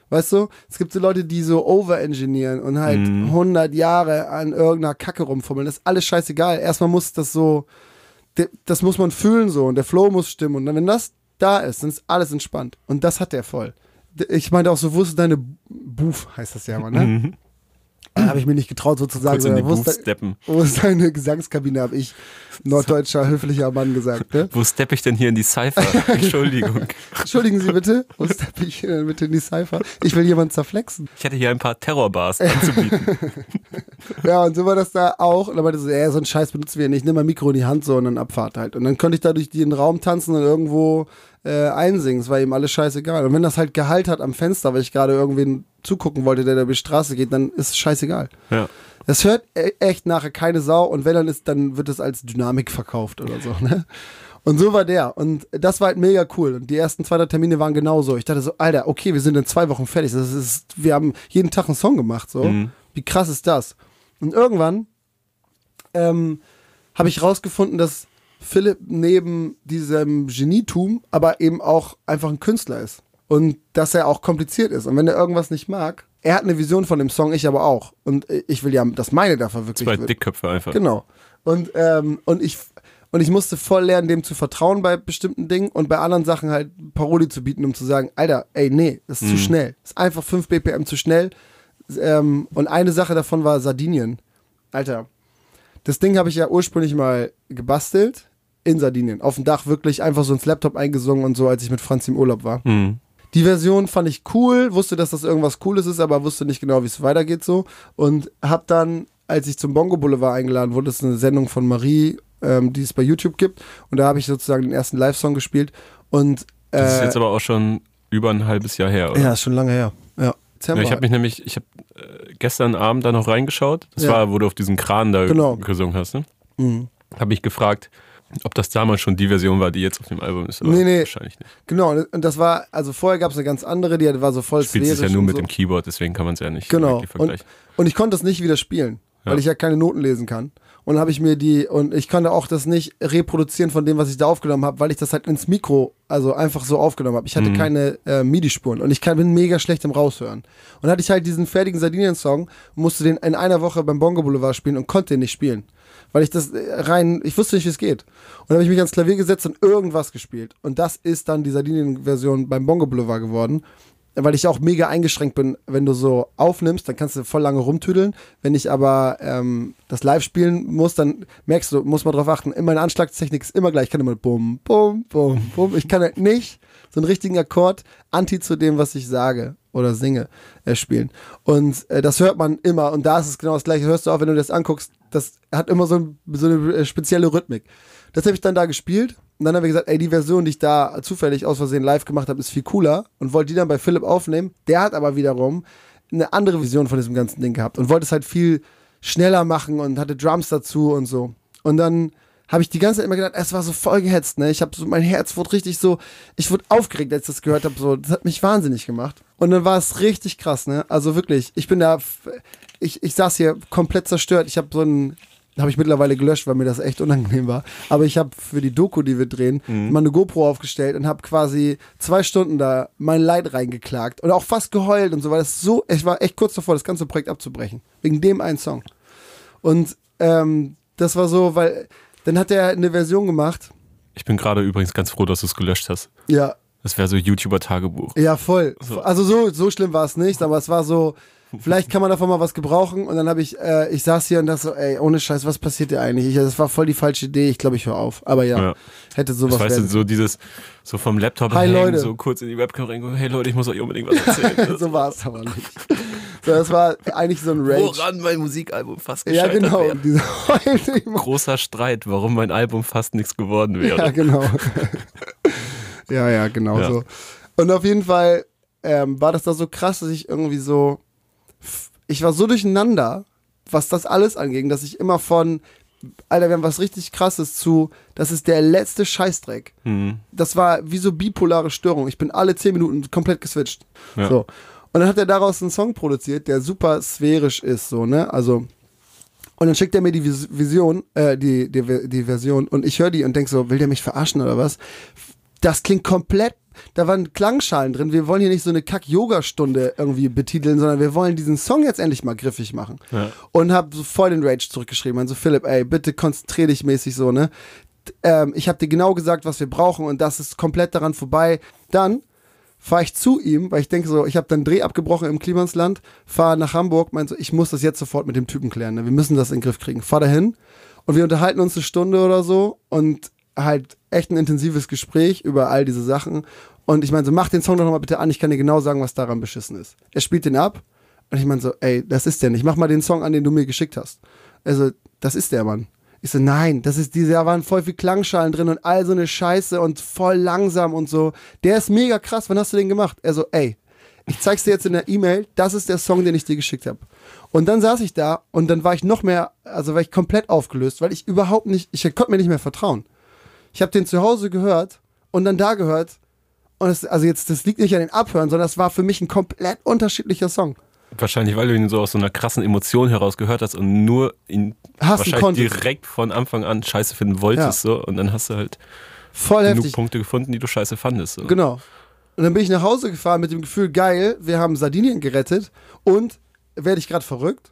Speaker 2: Weißt du, es gibt so Leute, die so overengineeren und halt 100 Jahre an irgendeiner Kacke rumfummeln. Das ist alles scheißegal. Erstmal muss das so, das muss man fühlen so und der Flow muss stimmen. Und dann, wenn das da ist, dann ist alles entspannt. Und das hat der voll. Ich meinte auch so, wo ist deine Boof, heißt das ja immer, ne? Da habe ich mir nicht getraut, so zu sagen.
Speaker 1: Kurz in die
Speaker 2: sondern, wo, ist
Speaker 1: Booth
Speaker 2: de-
Speaker 1: steppen.
Speaker 2: wo ist deine Gesangskabine, habe ich, norddeutscher, höflicher Mann gesagt. Ne?
Speaker 1: Wo steppe ich denn hier in die Cypher? Entschuldigung.
Speaker 2: Entschuldigen Sie bitte, wo steppe ich äh, bitte in die Cypher? Ich will jemanden zerflexen.
Speaker 1: Ich hätte hier ein paar Terrorbars anzubieten.
Speaker 2: Ja, und so war das da auch. Und dann meinte so, ey, so einen Scheiß benutzen wir nicht. Nimm mal Mikro in die Hand so und dann Abfahrt halt. Und dann konnte ich da durch den Raum tanzen und irgendwo äh, einsingen. Es war ihm alles scheißegal. Und wenn das halt Gehalt hat am Fenster, weil ich gerade irgendwen zugucken wollte, der da über die Straße geht, dann ist es scheißegal.
Speaker 1: Ja.
Speaker 2: Das hört e- echt nachher keine Sau und wenn dann ist, dann wird es als Dynamik verkauft oder so, ne? Und so war der. Und das war halt mega cool. Und die ersten zwei Termine waren genauso. Ich dachte so, Alter, okay, wir sind in zwei Wochen fertig. Das ist, wir haben jeden Tag einen Song gemacht, so. Wie krass ist das? Und irgendwann ähm, habe ich rausgefunden, dass Philipp neben diesem Genietum aber eben auch einfach ein Künstler ist. Und dass er auch kompliziert ist. Und wenn er irgendwas nicht mag, er hat eine Vision von dem Song, ich aber auch. Und ich will ja, dass meine da verwirklicht
Speaker 1: Zwei
Speaker 2: wird.
Speaker 1: Dickköpfe einfach.
Speaker 2: Genau. Und, ähm, und ich. Und ich musste voll lernen, dem zu vertrauen bei bestimmten Dingen und bei anderen Sachen halt Paroli zu bieten, um zu sagen, Alter, ey, nee, das ist zu
Speaker 1: Mhm.
Speaker 2: schnell. Das ist einfach 5 BPM zu schnell. Ähm, und eine Sache davon war Sardinien. Alter, das Ding habe ich ja ursprünglich mal gebastelt in Sardinien. Auf dem Dach wirklich einfach so ins Laptop eingesungen und so, als ich mit Franz im Urlaub war.
Speaker 1: Mhm.
Speaker 2: Die Version fand ich cool, wusste, dass das irgendwas Cooles ist, aber wusste nicht genau, wie es weitergeht so. Und hab dann, als ich zum Bongo Boulevard eingeladen wurde, das ist eine Sendung von Marie, ähm, die es bei YouTube gibt. Und da habe ich sozusagen den ersten Live-Song gespielt. Und äh,
Speaker 1: Das ist jetzt aber auch schon über ein halbes Jahr her, oder?
Speaker 2: ja, ist schon lange her. Ja.
Speaker 1: Ja, ich habe mich nämlich, ich habe äh, gestern Abend da noch reingeschaut. Das
Speaker 2: Ja.
Speaker 1: war, wo du auf diesen Kran da
Speaker 2: Genau.
Speaker 1: gesungen hast. Ne?
Speaker 2: Mhm.
Speaker 1: Habe mich gefragt, ob das damals schon die Version war, die jetzt auf dem Album ist. Aber
Speaker 2: Nee, nee.
Speaker 1: Wahrscheinlich nicht.
Speaker 2: Genau, und das war, also vorher gab es eine ganz andere, die war so voll
Speaker 1: Du spielst es ja nur mit
Speaker 2: so.
Speaker 1: dem Keyboard, deswegen kann man es ja nicht
Speaker 2: Genau.
Speaker 1: wirklich
Speaker 2: Und,
Speaker 1: vergleichen.
Speaker 2: und ich konnte es nicht wieder spielen, weil
Speaker 1: Ja.
Speaker 2: ich ja keine Noten lesen kann. Und habe ich mir die, und ich konnte auch das nicht reproduzieren von dem, was ich da aufgenommen habe, weil ich das halt ins Mikro, also einfach so aufgenommen habe. Ich hatte
Speaker 1: Mhm.
Speaker 2: keine äh, MIDI-Spuren und ich kann, bin mega schlecht im Raushören. Und hatte ich halt diesen fertigen Sardinien-Song, musste den in einer Woche beim Bongo Boulevard spielen und konnte den nicht spielen. Weil ich das äh, rein, ich wusste nicht, wie es geht. Und dann habe ich mich ans Klavier gesetzt und irgendwas gespielt. Und das ist dann die Sardinien-Version beim Bongo Boulevard geworden weil ich auch mega eingeschränkt bin, wenn du so aufnimmst, dann kannst du voll lange rumtüdeln. Wenn ich aber ähm, das live spielen muss, dann merkst du, muss man drauf achten, meine Anschlagstechnik ist immer gleich. Ich kann immer bum, bum, bum, bum. Ich kann halt nicht so einen richtigen Akkord anti zu dem, was ich sage oder singe, äh, spielen. Und äh, das hört man immer. Und da ist es genau das gleiche. Hörst du auch, wenn du das anguckst, das hat immer so, ein, so eine äh, spezielle Rhythmik. Das habe ich dann da gespielt. Und dann haben wir gesagt, ey, die Version, die ich da zufällig aus Versehen live gemacht habe, ist viel cooler. Und wollte die dann bei Philipp aufnehmen. Der hat aber wiederum eine andere Vision von diesem ganzen Ding gehabt. Und wollte es halt viel schneller machen und hatte Drums dazu und so. Und dann habe ich die ganze Zeit immer gedacht, es war so voll gehetzt, ne? Ich habe so, mein Herz wurde richtig so, ich wurde aufgeregt, als ich das gehört habe, so, das hat mich wahnsinnig gemacht. Und dann war es richtig krass, ne? Also wirklich, ich bin da, ich, ich saß hier komplett zerstört. Ich habe so ein, habe ich mittlerweile gelöscht, weil mir das echt unangenehm war. Aber ich habe für die Doku, die wir drehen, mal eine GoPro aufgestellt und habe quasi zwei Stunden da mein Leid reingeklagt und auch fast geheult und so, weil das so, ich war echt kurz davor, das ganze Projekt abzubrechen. Wegen dem einen Song. Und ähm, das war so, weil dann hat er eine Version gemacht.
Speaker 1: Ich bin gerade übrigens ganz froh, dass du es gelöscht hast.
Speaker 2: Ja,
Speaker 1: Das wäre so YouTuber-Tagebuch.
Speaker 2: ja, voll.
Speaker 1: So.
Speaker 2: Also so, so schlimm war es nicht, aber es war so, vielleicht kann man davon mal was gebrauchen. Und dann habe ich, äh, ich saß hier und dachte so, ey, ohne Scheiß, was passiert dir eigentlich? Ich, das war voll die falsche Idee. Ich glaube, ich höre auf. Aber ja,
Speaker 1: Ja.
Speaker 2: hätte sowas
Speaker 1: weißt du,
Speaker 2: werden.
Speaker 1: so dieses, so vom Laptop
Speaker 2: Hi,
Speaker 1: hängen,
Speaker 2: Leute.
Speaker 1: so kurz in die Webcam rein, hey Leute, ich muss euch unbedingt was erzählen.
Speaker 2: so war es aber nicht. So, das war eigentlich so ein Rage.
Speaker 1: Woran mein Musikalbum fast
Speaker 2: ja,
Speaker 1: gescheitert
Speaker 2: genau.
Speaker 1: wäre. Großer Streit, warum mein Album fast nichts geworden wäre.
Speaker 2: Ja, genau. ja, ja, genau
Speaker 1: Ja.
Speaker 2: so. Und auf jeden Fall ähm, war das da so krass, dass ich irgendwie so. Ich war so durcheinander, was das alles anging, dass ich immer von. Alter, wir haben was richtig krasses zu. Das ist der letzte Scheißdreck.
Speaker 1: Mhm.
Speaker 2: Das war wie so bipolare Störung. Ich bin alle 10 Minuten komplett geswitcht.
Speaker 1: Ja.
Speaker 2: So. Und dann hat er daraus einen Song produziert, der super sphärisch ist, so, ne? Also. Und dann schickt er mir die Vis- Vision, äh, die, die, die Version und ich höre die und denk so, will der mich verarschen oder was? Das klingt komplett, da waren Klangschalen drin. Wir wollen hier nicht so eine Kack-Yoga-Stunde irgendwie betiteln, sondern wir wollen diesen Song jetzt endlich mal griffig machen.
Speaker 1: Ja.
Speaker 2: Und hab so voll den Rage zurückgeschrieben. Also Philipp, ey, bitte konzentrier dich mäßig so, ne? Ähm, ich habe dir genau gesagt, was wir brauchen und das ist komplett daran vorbei. Dann fahre ich zu ihm, weil ich denke so, ich habe dann Dreh abgebrochen im Klimansland, fahre nach Hamburg, meinte so, ich muss das jetzt sofort mit dem Typen klären, ne? wir müssen das in den Griff kriegen. Fahr dahin und wir unterhalten uns eine Stunde oder so und halt echt ein intensives Gespräch über all diese Sachen. Und ich meine so, mach den Song doch nochmal bitte an, ich kann dir genau sagen, was daran beschissen ist. Er spielt den ab und ich meine so, ey, das ist der nicht, mach mal den Song an, den du mir geschickt hast. Also, das ist der Mann. Ich so, nein, das ist diese, da waren voll viel Klangschalen drin und all so eine Scheiße und voll langsam und so. Der ist mega krass, wann hast du den gemacht? Er so, ey, ich zeig's dir jetzt in der E-Mail, das ist der Song, den ich dir geschickt habe. Und dann saß ich da und dann war ich noch mehr, also war ich komplett aufgelöst, weil ich überhaupt nicht, ich konnte mir nicht mehr vertrauen. Ich habe den zu Hause gehört und dann da gehört und es, also jetzt, das liegt nicht an den Abhören, sondern das war für mich ein komplett unterschiedlicher Song.
Speaker 1: Wahrscheinlich, weil du ihn so aus so einer krassen Emotion heraus gehört hast und nur ihn wahrscheinlich
Speaker 2: konntest.
Speaker 1: direkt von Anfang an scheiße finden wolltest. So, und dann hast du halt
Speaker 2: Voll
Speaker 1: genug
Speaker 2: heftig.
Speaker 1: Punkte gefunden, die du scheiße fandest. So.
Speaker 2: Genau. Und dann bin ich nach Hause gefahren mit dem Gefühl, geil, wir haben Sardinien gerettet und werde ich gerade verrückt?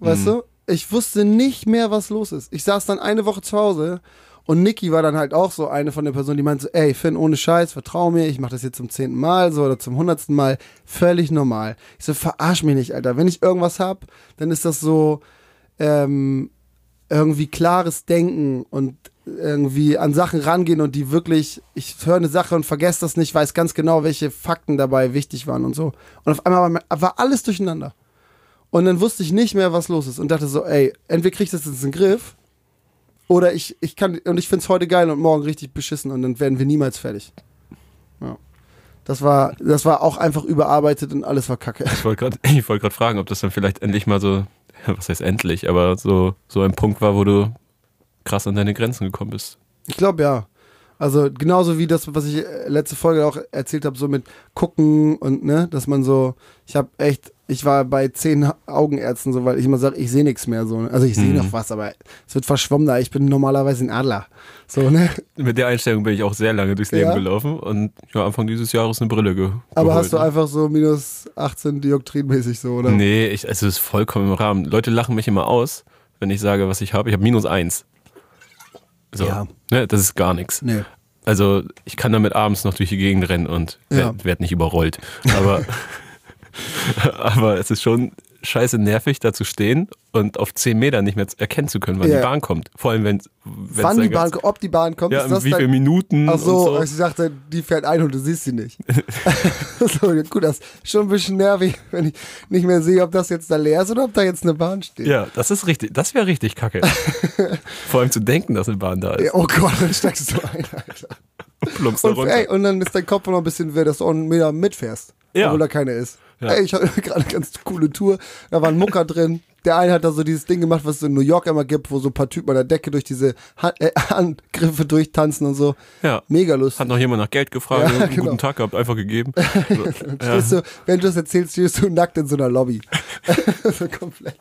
Speaker 2: Weißt
Speaker 1: Mhm.
Speaker 2: du? Ich wusste nicht mehr, was los ist. Ich saß dann eine Woche zu Hause Und Niki war dann halt auch so eine von den Personen, die meinte so, ey Finn, ohne Scheiß, vertrau mir, ich mache das jetzt zum zehnten Mal so oder zum hundertsten Mal, völlig normal. Ich so, verarsch mich nicht, Alter. Wenn ich irgendwas hab, dann ist das so ähm, irgendwie klares Denken und irgendwie an Sachen rangehen und die wirklich, ich höre eine Sache und vergesse das nicht, weiß ganz genau, welche Fakten dabei wichtig waren und so. Und auf einmal war, alles durcheinander. Und dann wusste ich nicht mehr, was los ist und dachte so, ey, entweder krieg ich das jetzt in den Griff oder ich, ich kann, und ich find's heute geil und morgen richtig beschissen und dann werden wir niemals fertig. Ja. Das war, das war auch einfach überarbeitet und alles war kacke.
Speaker 1: Ich wollte gerade ich wollt fragen, ob das dann vielleicht endlich mal so, was heißt endlich, aber so, so ein Punkt war, wo du krass an deine Grenzen gekommen bist.
Speaker 2: Ich glaube ja. Also genauso wie das, was ich äh, letzte Folge auch erzählt habe, so mit gucken und ne, dass man so, ich habe echt, ich war bei zehn Augenärzten so, weil ich immer sage, ich sehe nichts mehr so. ne? Also ich sehe
Speaker 1: Mhm.
Speaker 2: noch was, aber es wird verschwommener. Ich bin normalerweise ein Adler. So, ne?
Speaker 1: Mit der Einstellung bin ich auch sehr lange durchs Leben
Speaker 2: Ja?
Speaker 1: gelaufen und ja, Anfang dieses Jahres eine Brille ge
Speaker 2: Aber hast du
Speaker 1: ne?
Speaker 2: einfach so minus 18 Dioptrin-mäßig so, oder?
Speaker 1: Nee, ich, also es ist vollkommen im Rahmen. Leute lachen mich immer aus, wenn ich sage, was ich habe. Ich habe minus eins. So,
Speaker 2: Ja.
Speaker 1: ne, das ist gar nichts.
Speaker 2: Nee.
Speaker 1: Also ich kann damit abends noch durch die Gegend rennen und
Speaker 2: Ja.
Speaker 1: werd, werd nicht überrollt. Aber, aber es ist schon scheiße nervig, da zu stehen und auf 10 Meter nicht mehr erkennen zu können, wann
Speaker 2: Ja.
Speaker 1: die Bahn kommt. Vor allem, wenn
Speaker 2: Wann die Bahn, ob die Bahn kommt,
Speaker 1: Ja,
Speaker 2: ist
Speaker 1: in
Speaker 2: das
Speaker 1: wie viele Minuten
Speaker 2: Ach
Speaker 1: und
Speaker 2: so,
Speaker 1: so.
Speaker 2: ich dachte, die fährt ein und du siehst sie nicht. so, gut, das ist schon ein bisschen nervig, wenn ich nicht mehr sehe, ob das jetzt da leer ist oder ob da jetzt eine Bahn steht.
Speaker 1: Ja, das ist richtig. Das wäre richtig kacke. Vor allem zu denken, dass eine Bahn da ist.
Speaker 2: Ja, Oh Gott, dann steigst du ein, Alter.
Speaker 1: Plumpst da
Speaker 2: Und,
Speaker 1: runter.
Speaker 2: ey, und dann ist dein Kopf noch ein bisschen weh, dass du auch einen Meter mitfährst,
Speaker 1: Ja.
Speaker 2: obwohl da keiner ist.
Speaker 1: Ja.
Speaker 2: Ey, ich hatte gerade eine ganz coole Tour, da war ein Mucker drin. Der eine hat da so dieses Ding gemacht, was es in New York immer gibt, wo so ein paar Typen an der Decke durch diese Ha- äh, Handgriffe durchtanzen und so.
Speaker 1: ja.
Speaker 2: Mega lustig.
Speaker 1: Hat noch jemand nach Geld gefragt,
Speaker 2: Ja,
Speaker 1: einen
Speaker 2: genau.
Speaker 1: guten Tag gehabt, einfach gegeben. So, ja.
Speaker 2: Du, wenn du das erzählst, stehst du nackt in so einer Lobby. so komplett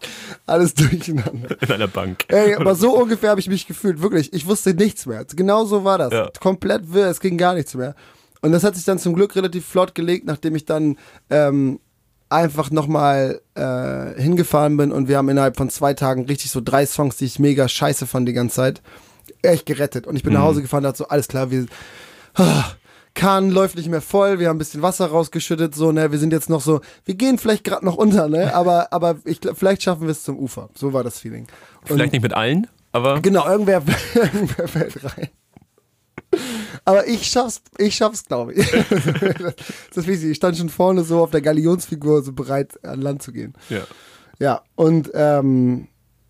Speaker 2: alles durcheinander.
Speaker 1: In einer Bank.
Speaker 2: Ey, aber so ungefähr habe ich mich gefühlt, wirklich. Ich wusste nichts mehr. Genau so war das.
Speaker 1: Ja.
Speaker 2: Komplett wirr, es ging gar nichts mehr. Und das hat sich dann zum Glück relativ flott gelegt, nachdem ich dann ähm, einfach nochmal äh, hingefahren bin und wir haben innerhalb von zwei Tagen richtig so drei Songs, die ich mega scheiße fand die ganze Zeit, echt gerettet. Und ich bin nach Hause gefahren und dachte so, alles klar, wir ah, Kahn läuft nicht mehr voll, wir haben ein bisschen Wasser rausgeschüttet, so, ne, wir sind jetzt noch so, wir gehen vielleicht gerade noch unter, ne, aber, aber ich, vielleicht schaffen wir es zum Ufer. So war das Feeling. Und-
Speaker 1: Vielleicht nicht mit allen, aber
Speaker 2: Genau, irgendwer, irgendwer fällt rein. Aber ich schaff's, ich schaff's, glaube ich. das ist wichtig. Ich stand schon vorne so auf der Galionsfigur, so bereit an Land zu gehen.
Speaker 1: ja.
Speaker 2: Ja, und ähm,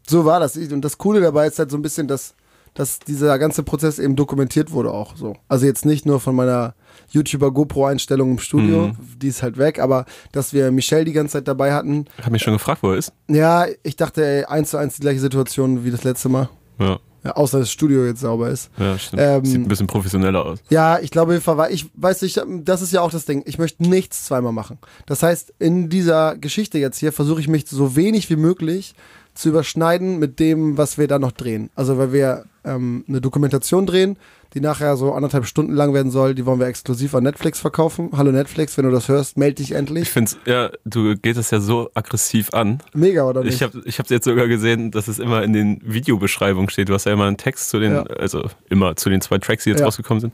Speaker 2: so war das. Und das Coole dabei ist halt so ein bisschen, dass, dass dieser ganze Prozess eben dokumentiert wurde auch so. Also jetzt nicht nur von meiner YouTuber GoPro-Einstellung im Studio, die ist halt weg, aber dass wir Michelle die ganze Zeit dabei hatten.
Speaker 1: Hab mich schon gefragt, wo er ist.
Speaker 2: Ja, ich dachte, ey, eins zu eins die gleiche Situation wie das letzte Mal.
Speaker 1: Ja,
Speaker 2: außer das Studio jetzt sauber ist.
Speaker 1: ja stimmt.
Speaker 2: Ähm,
Speaker 1: Sieht ein bisschen professioneller aus.
Speaker 2: Ja, ich glaube, ich weiß nicht, das ist ja auch das Ding. Ich möchte nichts zweimal machen. Das heißt, in dieser Geschichte jetzt hier versuche ich mich so wenig wie möglich zu überschneiden mit dem, was wir da noch drehen. Also, weil wir ähm, eine Dokumentation drehen, die nachher so anderthalb Stunden lang werden soll, die wollen wir exklusiv an Netflix verkaufen. Hallo Netflix, wenn du das hörst, melde dich
Speaker 1: Ich
Speaker 2: endlich.
Speaker 1: finde ja, du gehst es ja so aggressiv an.
Speaker 2: Mega, oder nicht?
Speaker 1: Ich habe ich hab's jetzt sogar gesehen, dass es immer in den Videobeschreibungen steht. Du hast ja immer einen Text zu den,
Speaker 2: Ja.
Speaker 1: also immer zu den zwei Tracks, die jetzt
Speaker 2: Ja.
Speaker 1: rausgekommen sind.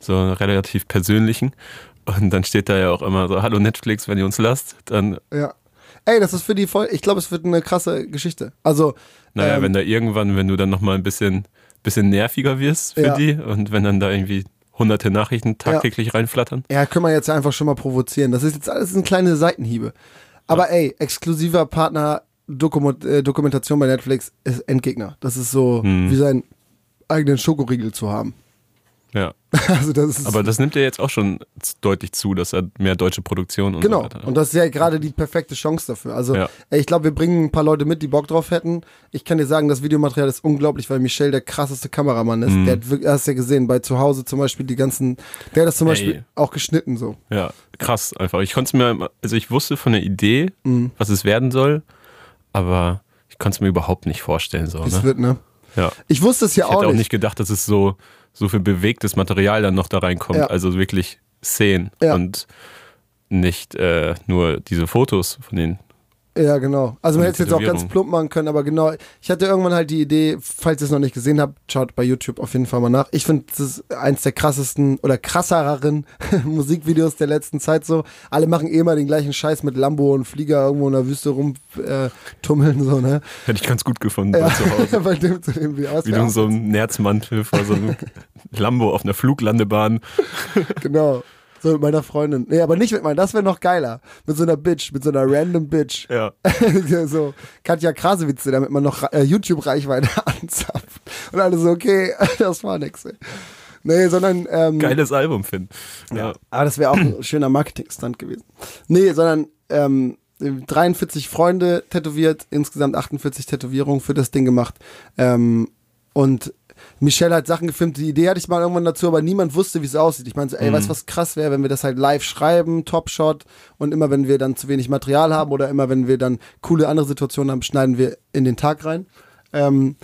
Speaker 1: So einen relativ persönlichen. Und dann steht da ja auch immer so, hallo Netflix, wenn ihr uns lasst, dann,
Speaker 2: ja. Ey, das ist für die voll. Ich glaube, es wird eine krasse Geschichte. Also,
Speaker 1: naja,
Speaker 2: ähm,
Speaker 1: wenn da irgendwann, wenn du dann nochmal ein bisschen, bisschen nerviger wirst für
Speaker 2: Ja.
Speaker 1: die und wenn dann da irgendwie hunderte Nachrichten tagtäglich reinflattern.
Speaker 2: Ja, können wir jetzt ja einfach schon mal provozieren. Das ist jetzt alles ein kleine Seitenhiebe. Aber ey, exklusiver Partner Dokument, äh, Dokumentation bei Netflix ist Endgegner. Das ist so
Speaker 1: Hm.
Speaker 2: wie seinen eigenen Schokoriegel zu haben.
Speaker 1: Ja.
Speaker 2: Also das ist
Speaker 1: Aber das nimmt ja jetzt auch schon deutlich zu, dass er mehr deutsche Produktion und
Speaker 2: genau.
Speaker 1: so weiter.
Speaker 2: Und das ist ja gerade die perfekte Chance dafür. Also
Speaker 1: Ja.
Speaker 2: ey, ich glaube, wir bringen ein paar Leute mit, die Bock drauf hätten. Ich kann dir sagen, das Videomaterial ist unglaublich, weil Michel der krasseste Kameramann ist.
Speaker 1: Mhm.
Speaker 2: Der hat wirklich, hast ja gesehen, bei zu Hause zum Beispiel die ganzen, der hat das zum
Speaker 1: Ey.
Speaker 2: Beispiel auch geschnitten so.
Speaker 1: Ja, krass einfach. Ich konnte es mir, also ich wusste von der Idee,
Speaker 2: Mhm.
Speaker 1: was es werden soll, aber ich konnte es mir überhaupt nicht vorstellen. So,
Speaker 2: es
Speaker 1: ne?
Speaker 2: wird, ne?
Speaker 1: ja.
Speaker 2: Ich wusste es ja
Speaker 1: Ich hätte
Speaker 2: auch
Speaker 1: auch
Speaker 2: nicht.
Speaker 1: nicht gedacht, dass es so, so viel bewegtes Material dann noch da reinkommt.
Speaker 2: Ja.
Speaker 1: Also wirklich Szenen
Speaker 2: Ja.
Speaker 1: und nicht äh, nur diese Fotos von den
Speaker 2: Ja, genau. Also man hätte es jetzt auch ganz plump machen können, aber genau. Ich hatte irgendwann halt die Idee, falls ihr es noch nicht gesehen habt, schaut bei YouTube auf jeden Fall mal nach. Ich finde, das ist eins der krassesten oder krassereren Musikvideos der letzten Zeit so. Alle machen eh mal den gleichen Scheiß mit Lambo und Flieger irgendwo in der Wüste rumtummeln, äh, tummeln, so, ne?
Speaker 1: Hätte ich ganz gut gefunden
Speaker 2: Ja,
Speaker 1: bei zu Hause.
Speaker 2: bei dem zu dem Video.
Speaker 1: Wie du so einem Nerzmantel vor so einem Lambo auf einer Fluglandebahn.
Speaker 2: Genau. So mit meiner Freundin. Nee, aber nicht mit meiner, das wäre noch geiler. Mit so einer Bitch, mit so einer random Bitch.
Speaker 1: Ja.
Speaker 2: so Katja Krasewitz, damit man noch äh, YouTube-Reichweite anzapft. Und alle so, okay, das war nix. Ey. Nee, sondern. Ähm,
Speaker 1: Geiles Album, Finn. Ja.
Speaker 2: Aber das wäre auch ein schöner Marketing-Stunt gewesen. Nee, sondern ähm, 43 Freunde tätowiert, insgesamt 48 Tätowierungen für das Ding gemacht. Ähm, und Michelle hat Sachen gefilmt, die Idee hatte ich mal irgendwann dazu, aber niemand wusste, wie es aussieht. Ich meinte so, ey, weißt du, was krass wäre, wenn wir das halt live schreiben, Top-Shot und immer wenn wir dann zu wenig Material haben oder immer wenn wir dann coole andere Situationen haben, schneiden wir in den Tag rein. Ähm,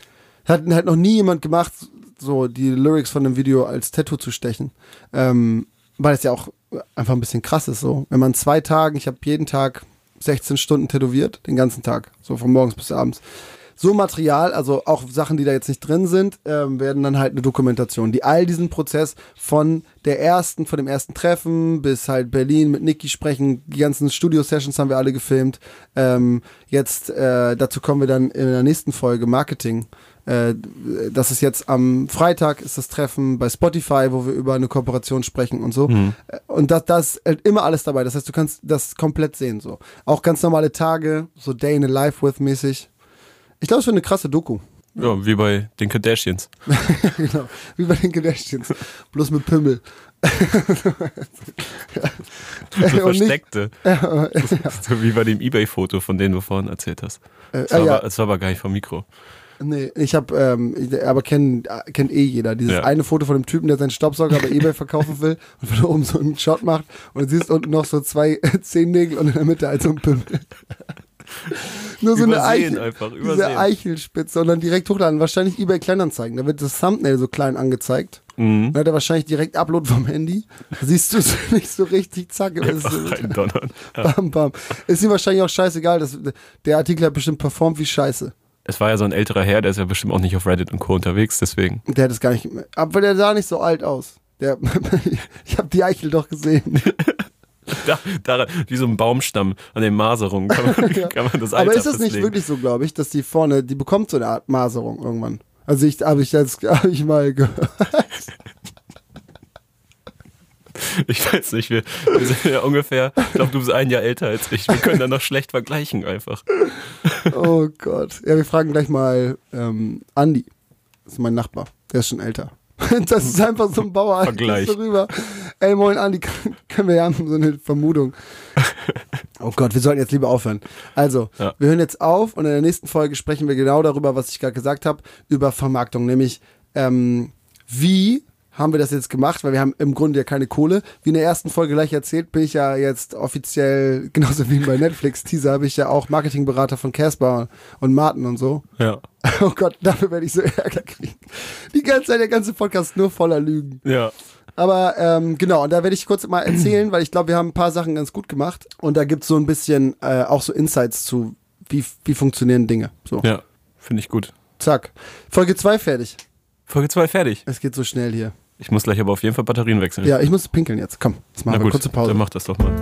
Speaker 2: hat halt noch nie jemand gemacht, so die Lyrics von einem Video als Tattoo zu stechen. Ähm, weil es ja auch einfach ein bisschen krass ist so. Wenn man zwei Tagen, ich habe jeden Tag 16 Stunden tätowiert, den ganzen Tag, so von morgens bis abends. So Material, also auch Sachen, die da jetzt nicht drin sind, ähm, werden dann halt eine Dokumentation, die all diesen Prozess von der ersten, von dem ersten Treffen bis halt Berlin mit Niki sprechen, die ganzen Studio-Sessions haben wir alle gefilmt. Ähm, jetzt, äh, dazu kommen wir dann in der nächsten Folge Marketing. Äh, das ist jetzt am Freitag ist das Treffen bei Spotify, wo wir über eine Kooperation sprechen und so. Äh, Und das, das ist halt immer alles dabei. Das heißt, du kannst das komplett sehen. So. Auch ganz normale Tage, so Day in a Life with mäßig. Ich glaube, es wird eine krasse Doku.
Speaker 1: ja, wie bei den Kardashians.
Speaker 2: genau. Wie bei den Kardashians. Bloß mit Pimmel.
Speaker 1: So
Speaker 2: Und nicht-
Speaker 1: versteckte. so wie bei dem Ebay-Foto, von dem du vorhin erzählt hast.
Speaker 2: Äh,
Speaker 1: Das war,
Speaker 2: äh, ja.
Speaker 1: aber, das war aber gar nicht vom Mikro.
Speaker 2: Nee, ich habe, ähm, aber kennt, kennt eh jeder. Dieses
Speaker 1: Ja.
Speaker 2: eine Foto von dem Typen, der seinen Staubsauger bei Ebay verkaufen will und von oben so einen Shot macht und du siehst unten noch so zwei Zehennägel und in der Mitte halt so ein Pimmel. Nur so eine Eichel,
Speaker 1: einfach,
Speaker 2: diese. Eichelspitze und dann direkt hochladen. Wahrscheinlich Ebay Kleinanzeigen. Da wird das Thumbnail so klein angezeigt.
Speaker 1: Mhm.
Speaker 2: Dann hat er wahrscheinlich direkt Upload vom Handy. Da siehst du es nicht so richtig, zack. ist so-. Bam, bam. Ist ihm wahrscheinlich auch scheißegal. Das, der Artikel hat bestimmt performt wie scheiße.
Speaker 1: Es war ja so ein älterer Herr, der ist ja bestimmt auch nicht auf Reddit und Co. unterwegs, deswegen.
Speaker 2: Der hat es gar nicht. Aber der sah nicht so alt aus. Der, ich habe die Eichel doch gesehen.
Speaker 1: Da, daran, wie so ein Baumstamm an den Maserungen kann man, kann man das Alter
Speaker 2: Aber ist das nicht wirklich so, glaube ich, dass die vorne, die bekommt so eine Art Maserung irgendwann? Also ich habe ich jetzt habe ich mal gehört.
Speaker 1: Ich weiß nicht, wir, wir sind ja ungefähr, ich glaube, du bist ein Jahr älter als ich. Wir können da noch schlecht vergleichen einfach.
Speaker 2: Oh Gott. Ja, wir fragen gleich mal ähm, Andi. Das ist mein Nachbar. Der ist schon älter. Das ist einfach so ein Bauer.
Speaker 1: Vergleich.
Speaker 2: So rüber. Ey, moin Andi, können wir haben so eine Vermutung. Oh Gott, wir sollten jetzt lieber aufhören. Also,
Speaker 1: Ja.
Speaker 2: wir hören jetzt auf und in der nächsten Folge sprechen wir genau darüber, was ich gerade gesagt habe, über Vermarktung. Nämlich, ähm, wie haben wir das jetzt gemacht, weil wir haben im Grunde ja keine Kohle. Wie in der ersten Folge gleich erzählt, bin ich ja jetzt offiziell, genauso wie bei Netflix, Teaser, habe ich ja auch Marketingberater von Casper und Martin und so.
Speaker 1: Ja.
Speaker 2: Oh Gott, dafür werde ich so Ärger kriegen. Die ganze Zeit, der ganze Podcast nur voller Lügen.
Speaker 1: Ja.
Speaker 2: Aber ähm, genau, und da werde ich kurz mal erzählen, weil ich glaube, wir haben ein paar Sachen ganz gut gemacht. Und da gibt es so ein bisschen äh, auch so Insights zu, wie, wie funktionieren Dinge. So,
Speaker 1: Ja, finde ich gut.
Speaker 2: zack. Folge 2 fertig.
Speaker 1: Folge 2 fertig.
Speaker 2: Es geht so schnell hier.
Speaker 1: Ich muss gleich aber auf jeden Fall Batterien wechseln.
Speaker 2: Ja, ich muss pinkeln jetzt. Komm, jetzt
Speaker 1: Na
Speaker 2: machen wir
Speaker 1: gut,
Speaker 2: kurze Pause.
Speaker 1: dann mach das doch mal.